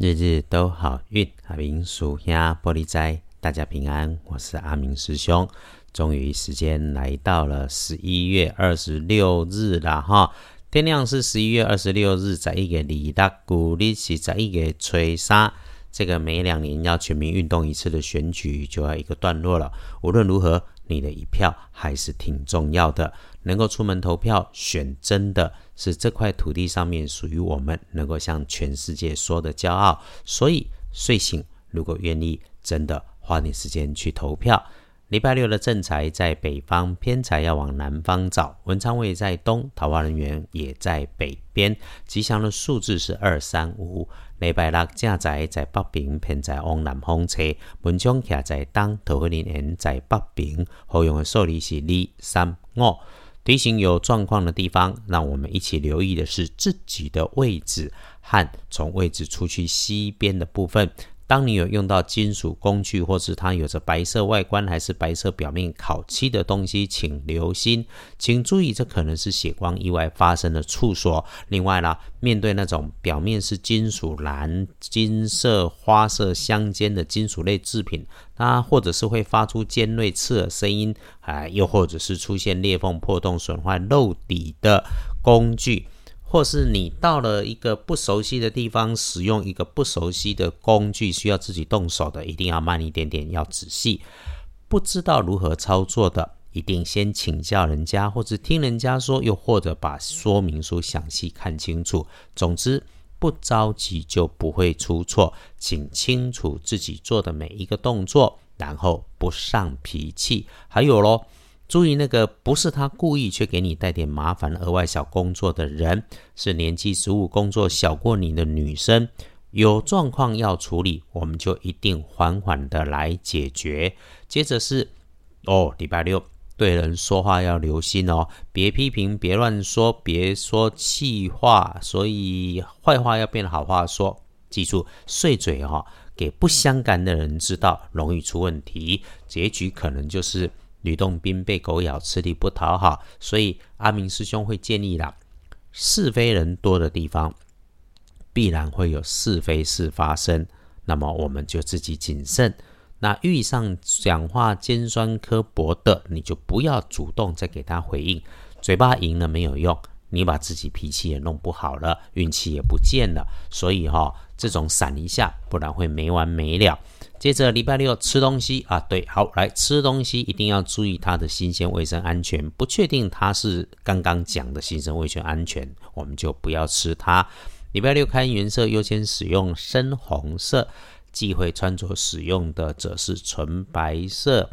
日日都好运，阿明属下玻璃斋，大家平安。我是阿明师兄。终于时间来到了十一月二十六日了哈，天亮是十一月二十六日，在一个李大古历是在一个吹沙。这个每两年要全民运动一次的选举就要一个段落了。无论如何，你的一票还是挺重要的。能够出门投票，选真的是这块土地上面属于我们，能够向全世界说的骄傲。所以睡醒，如果愿意，真的花点时间去投票。礼拜六的正财在北方，偏财要往南方找。文昌位在东，桃花人员也在北边。吉祥的数字是二三五。礼拜六正财在北边，偏财往南方车。文昌卡在东，桃花人员在北边。好用的数字是二三五。地形有状况的地方，让我们一起留意的是自己的位置和从位置出去西边的部分。当你有用到金属工具，或是它有着白色外观还是白色表面烤漆的东西，请留心，请注意，这可能是血光意外发生的处所。另外呢，面对那种表面是金属蓝、金色、花色相间的金属类制品，它或者是会发出尖锐刺耳声音，啊，又或者是出现裂缝、破洞、损坏、漏底的工具。或是你到了一个不熟悉的地方，使用一个不熟悉的工具，需要自己动手的，一定要慢一点点，要仔细。不知道如何操作的，一定先请教人家，或者听人家说，又或者把说明书详细看清楚。总之，不着急就不会出错，请清楚自己做的每一个动作，然后不上脾气。还有喽。注意，那个不是他故意却给你带点麻烦、额外小工作的人，是年纪十五、工作小过你的女生。有状况要处理，我们就一定缓缓的来解决。接着是哦，礼拜六对人说话要留心哦，别批评，别乱说，别说气话，所以坏话要变好话说。记住，碎嘴哦，给不相干的人知道，容易出问题，结局可能就是。吕洞宾被狗咬，吃力不讨好，所以阿明师兄会建议啦：是非人多的地方，必然会有是非事发生。那么我们就自己谨慎。那遇上讲话尖酸刻薄的，你就不要主动再给他回应，嘴巴赢了没有用，你把自己脾气也弄不好了，运气也不见了。所以哈，这种闪一下，不然会没完没了。接着礼拜六吃东西啊，对，好来吃东西一定要注意它的新鲜、卫生、安全。不确定它是刚刚讲的新生、卫生、安全，我们就不要吃它。礼拜六看颜色，优先使用深红色；忌讳穿着使用的则是纯白色。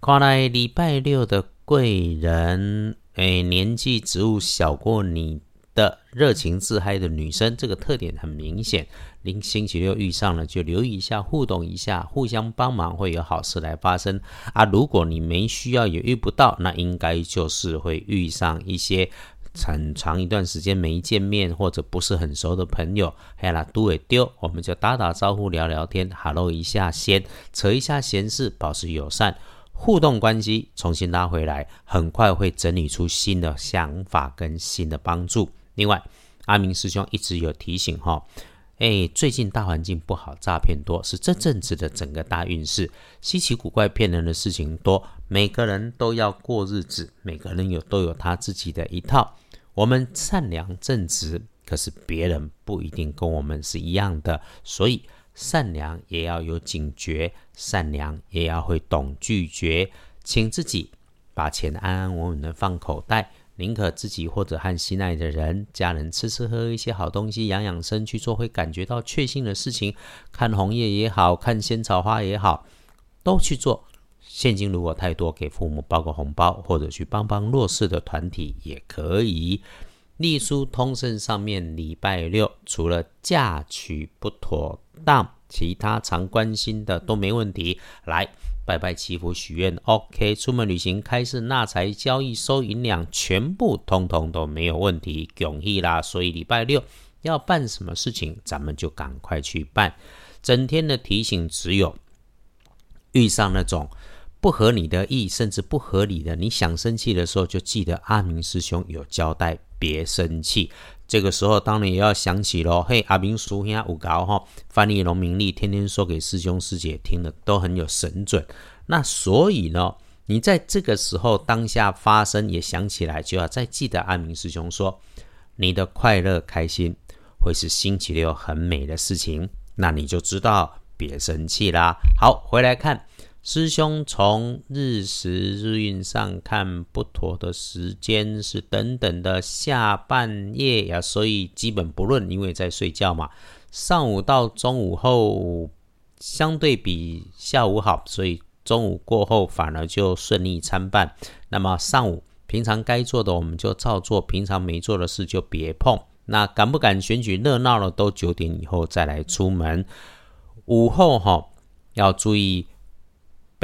看来礼拜六的贵人，哎，年纪、职务小过你。的热情自嗨的女生，这个特点很明显。您星期六遇上了，就留意一下，互动一下，互相帮忙，会有好事来发生啊。如果你没需要也遇不到，那应该就是会遇上一些很长一段时间没见面或者不是很熟的朋友。嘿啦，都会丢，我们就打打招呼，聊聊天，hello 一下先，扯一下闲事，保持友善互动关系，重新拉回来，很快会整理出新的想法跟新的帮助。另外，阿明师兄一直有提醒哈，哎，最近大环境不好，诈骗多，是这阵子的整个大运势，稀奇古怪骗人的事情多，每个人都要过日子，每个人有都有他自己的一套。我们善良正直，可是别人不一定跟我们是一样的，所以善良也要有警觉，善良也要会懂拒绝，请自己把钱安安稳稳的放口袋。宁可自己或者和心爱的人、家人吃吃喝喝一些好东西，养养生去做会感觉到确幸的事情，看红叶也好看仙草花也好，都去做。现金如果太多，给父母包个红包，或者去帮帮弱势的团体也可以。隶书通胜上面礼拜六，除了嫁娶不妥当，其他常关心的都没问题。来。拜拜祈福许愿，OK。出门旅行、开市纳财、交易收银两，全部通通都没有问题，恭喜啦！所以礼拜六要办什么事情，咱们就赶快去办。整天的提醒只有遇上那种不合你的意，甚至不合理的，你想生气的时候，就记得阿明师兄有交代，别生气。这个时候当然也要想起喽，嘿，阿明叔兄有高哈，翻译农民利，天天说给师兄师姐听的，都很有神准。那所以呢，你在这个时候当下发生，也想起来，就要再记得阿明师兄说，你的快乐开心会是星期六很美的事情，那你就知道别生气啦。好，回来看。师兄从日时日运上看，不妥的时间是等等的下半夜呀，所以基本不论，因为在睡觉嘛。上午到中午后，相对比下午好，所以中午过后反而就顺利参半。那么上午平常该做的我们就照做，平常没做的事就别碰。那敢不敢选举热闹了，都九点以后再来出门。午后哈要注意。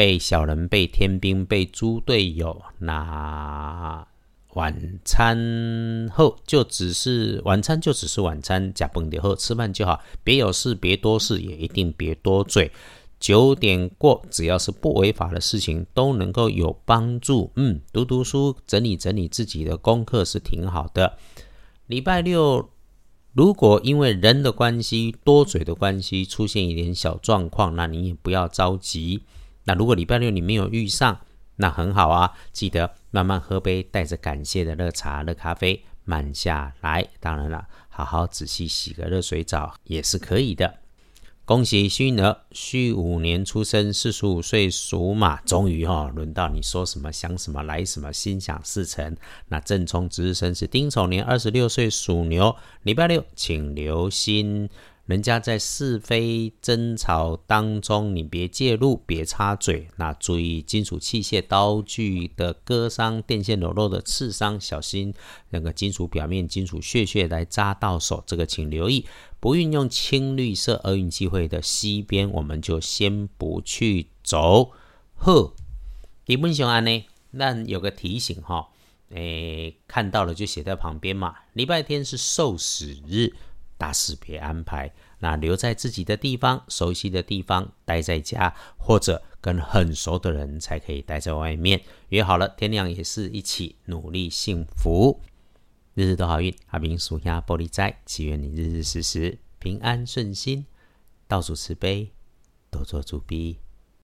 被小人、被天兵、被猪队友，那晚餐后就只是晚餐，就只是晚餐，假崩点后吃饭就好，别有事，别多事，也一定别多嘴。九点过，只要是不违法的事情，都能够有帮助。嗯，读读书，整理整理自己的功课是挺好的。礼拜六，如果因为人的关系、多嘴的关系出现一点小状况，那你也不要着急。那如果礼拜六你没有遇上，那很好啊，记得慢慢喝杯带着感谢的热茶、热咖啡，慢下来。当然了，好好仔细洗个热水澡也是可以的。恭喜幸运儿，戌五年出生，四十五岁属马，终于哈轮到你说什么想什么来什么，心想事成。那正冲值日生是丁丑年，二十六岁属牛，礼拜六请留心。人家在是非争吵当中，你别介入，别插嘴。那注意金属器械、刀具的割伤、电线裸露的刺伤，小心那个金属表面金属屑屑来扎到手，这个请留意。不运用青绿色厄运机会的西边，我们就先不去走。呵，基本雄安呢？那有个提醒哈，诶，看到了就写在旁边嘛。礼拜天是受死日。大事别安排，那留在自己的地方、熟悉的地方，待在家，或者跟很熟的人才可以待在外面。约好了，天亮也是一起努力幸福，日日都好运。阿明属下玻璃斋，祈愿你日日时时平安顺心，到处慈悲，多做主逼。